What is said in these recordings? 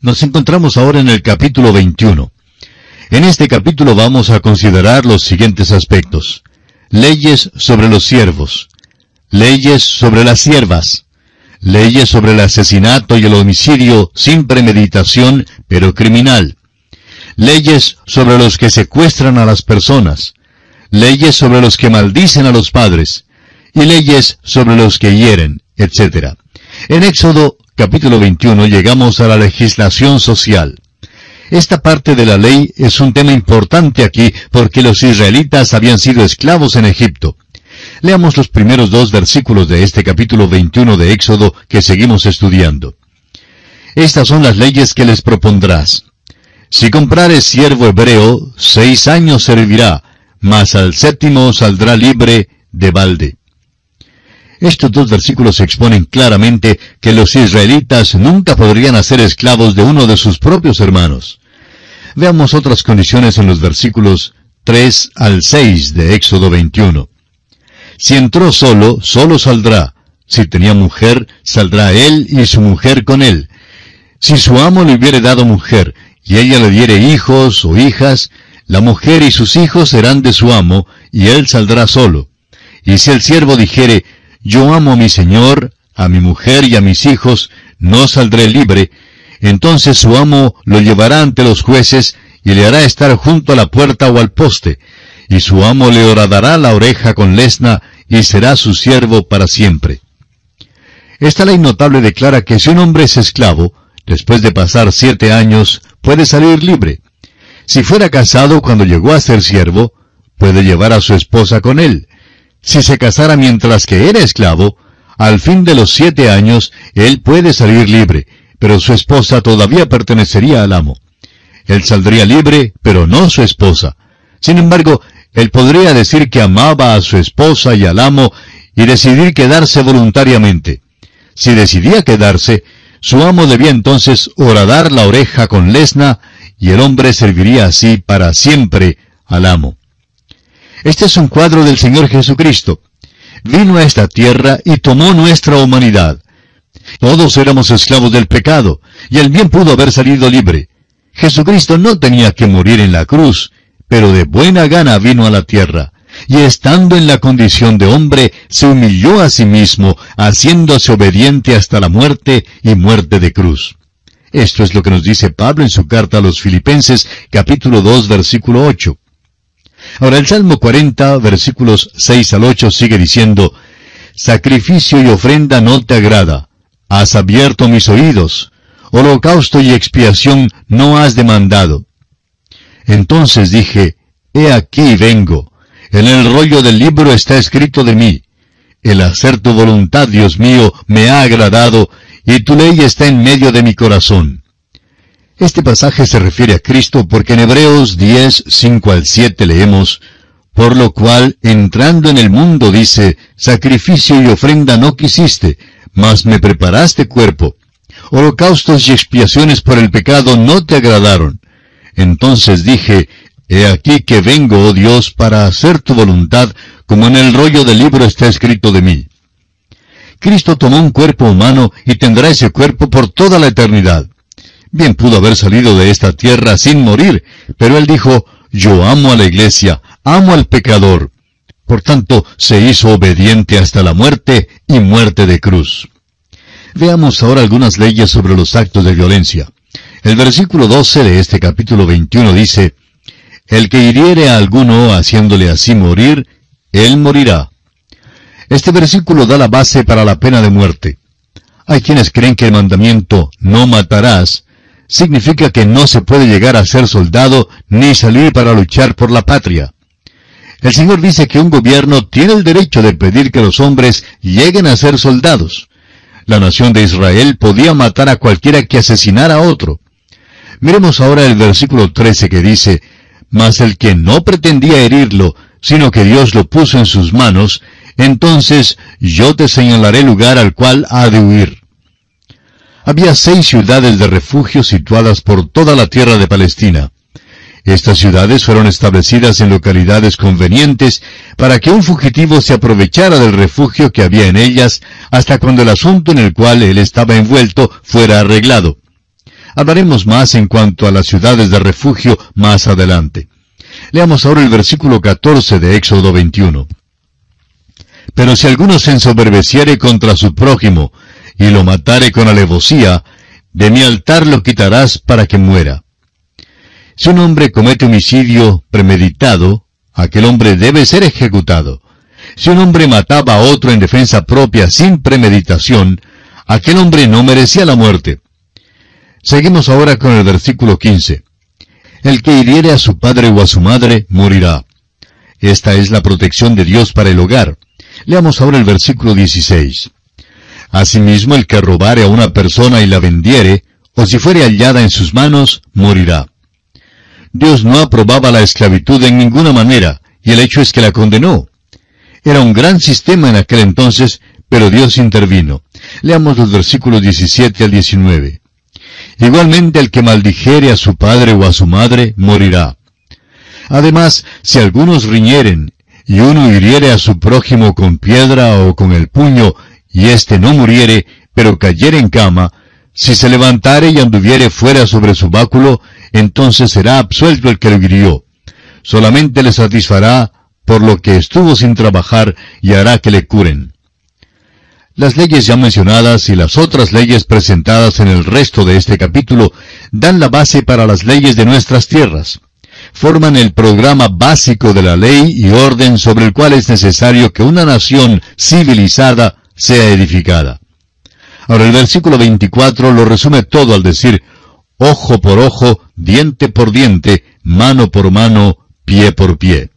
Nos encontramos ahora en el capítulo 21. En este capítulo vamos a considerar los siguientes aspectos. Leyes sobre los siervos. Leyes sobre las siervas. Leyes sobre el asesinato y el homicidio sin premeditación, pero criminal. Leyes sobre los que secuestran a las personas. Leyes sobre los que maldicen a los padres. Y leyes sobre los que hieren, etc. En Éxodo capítulo 21 llegamos a la legislación social. Esta parte de la ley es un tema importante aquí porque los israelitas habían sido esclavos en Egipto. Leamos los primeros dos versículos de este capítulo 21 de Éxodo que seguimos estudiando. Estas son las leyes que les propondrás. Si comprares siervo hebreo, seis años servirá, mas al séptimo saldrá libre de balde. Estos dos versículos exponen claramente que los israelitas nunca podrían hacer esclavos de uno de sus propios hermanos. Veamos otras condiciones en los versículos 3 al 6 de Éxodo 21. Si entró solo, solo saldrá. Si tenía mujer, saldrá él y su mujer con él. Si su amo le hubiere dado mujer, y ella le diere hijos o hijas, la mujer y sus hijos serán de su amo, y él saldrá solo. Y si el siervo dijere, yo amo a mi Señor, a mi mujer y a mis hijos, no saldré libre, entonces su amo lo llevará ante los jueces y le hará estar junto a la puerta o al poste, y su amo le horadará la oreja con lesna y será su siervo para siempre. Esta ley notable declara que si un hombre es esclavo, después de pasar siete años, puede salir libre. Si fuera casado cuando llegó a ser siervo, puede llevar a su esposa con él, si se casara mientras que era esclavo, al fin de los siete años él puede salir libre, pero su esposa todavía pertenecería al amo. Él saldría libre, pero no su esposa. Sin embargo, él podría decir que amaba a su esposa y al amo y decidir quedarse voluntariamente. Si decidía quedarse, su amo debía entonces horadar la oreja con lesna y el hombre serviría así para siempre al amo. Este es un cuadro del Señor Jesucristo. Vino a esta tierra y tomó nuestra humanidad. Todos éramos esclavos del pecado, y el bien pudo haber salido libre. Jesucristo no tenía que morir en la cruz, pero de buena gana vino a la tierra, y estando en la condición de hombre, se humilló a sí mismo, haciéndose obediente hasta la muerte y muerte de cruz. Esto es lo que nos dice Pablo en su carta a los Filipenses, capítulo 2, versículo 8. Ahora el Salmo 40, versículos 6 al 8 sigue diciendo, Sacrificio y ofrenda no te agrada, has abierto mis oídos, holocausto y expiación no has demandado. Entonces dije, He aquí vengo, en el rollo del libro está escrito de mí, el hacer tu voluntad, Dios mío, me ha agradado, y tu ley está en medio de mi corazón. Este pasaje se refiere a Cristo porque en Hebreos 10, 5 al 7 leemos, por lo cual, entrando en el mundo, dice, sacrificio y ofrenda no quisiste, mas me preparaste cuerpo. Holocaustos y expiaciones por el pecado no te agradaron. Entonces dije, He aquí que vengo, oh Dios, para hacer tu voluntad, como en el rollo del libro está escrito de mí. Cristo tomó un cuerpo humano y tendrá ese cuerpo por toda la eternidad. Bien pudo haber salido de esta tierra sin morir, pero él dijo, yo amo a la iglesia, amo al pecador. Por tanto, se hizo obediente hasta la muerte y muerte de cruz. Veamos ahora algunas leyes sobre los actos de violencia. El versículo 12 de este capítulo 21 dice, El que hiriere a alguno haciéndole así morir, él morirá. Este versículo da la base para la pena de muerte. Hay quienes creen que el mandamiento no matarás significa que no se puede llegar a ser soldado ni salir para luchar por la patria. El Señor dice que un gobierno tiene el derecho de pedir que los hombres lleguen a ser soldados. La nación de Israel podía matar a cualquiera que asesinara a otro. Miremos ahora el versículo 13 que dice, Mas el que no pretendía herirlo, sino que Dios lo puso en sus manos, entonces yo te señalaré lugar al cual ha de huir. Había seis ciudades de refugio situadas por toda la tierra de Palestina. Estas ciudades fueron establecidas en localidades convenientes para que un fugitivo se aprovechara del refugio que había en ellas hasta cuando el asunto en el cual él estaba envuelto fuera arreglado. Hablaremos más en cuanto a las ciudades de refugio más adelante. Leamos ahora el versículo 14 de Éxodo 21. Pero si alguno se ensoberbeciere contra su prójimo, y lo matare con alevosía, de mi altar lo quitarás para que muera. Si un hombre comete homicidio premeditado, aquel hombre debe ser ejecutado. Si un hombre mataba a otro en defensa propia sin premeditación, aquel hombre no merecía la muerte. Seguimos ahora con el versículo 15. El que hiriere a su padre o a su madre morirá. Esta es la protección de Dios para el hogar. Leamos ahora el versículo 16. Asimismo el que robare a una persona y la vendiere, o si fuere hallada en sus manos, morirá. Dios no aprobaba la esclavitud en ninguna manera, y el hecho es que la condenó. Era un gran sistema en aquel entonces, pero Dios intervino. Leamos los versículos 17 al 19. Igualmente el que maldijere a su padre o a su madre, morirá. Además, si algunos riñeren, y uno hiriere a su prójimo con piedra o con el puño, y éste no muriere, pero cayere en cama, si se levantare y anduviere fuera sobre su báculo, entonces será absuelto el que lo hirió. Solamente le satisfará por lo que estuvo sin trabajar y hará que le curen. Las leyes ya mencionadas y las otras leyes presentadas en el resto de este capítulo dan la base para las leyes de nuestras tierras. Forman el programa básico de la ley y orden sobre el cual es necesario que una nación civilizada sea edificada. Ahora el versículo 24 lo resume todo al decir, ojo por ojo, diente por diente, mano por mano, pie por pie.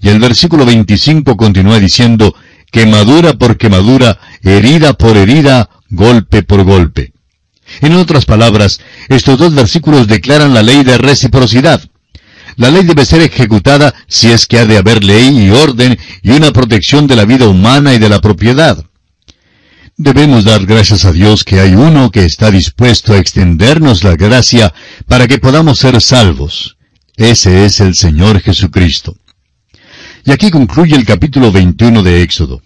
Y el versículo 25 continúa diciendo, quemadura por quemadura, herida por herida, golpe por golpe. En otras palabras, estos dos versículos declaran la ley de reciprocidad. La ley debe ser ejecutada si es que ha de haber ley y orden y una protección de la vida humana y de la propiedad. Debemos dar gracias a Dios que hay uno que está dispuesto a extendernos la gracia para que podamos ser salvos. Ese es el Señor Jesucristo. Y aquí concluye el capítulo 21 de Éxodo.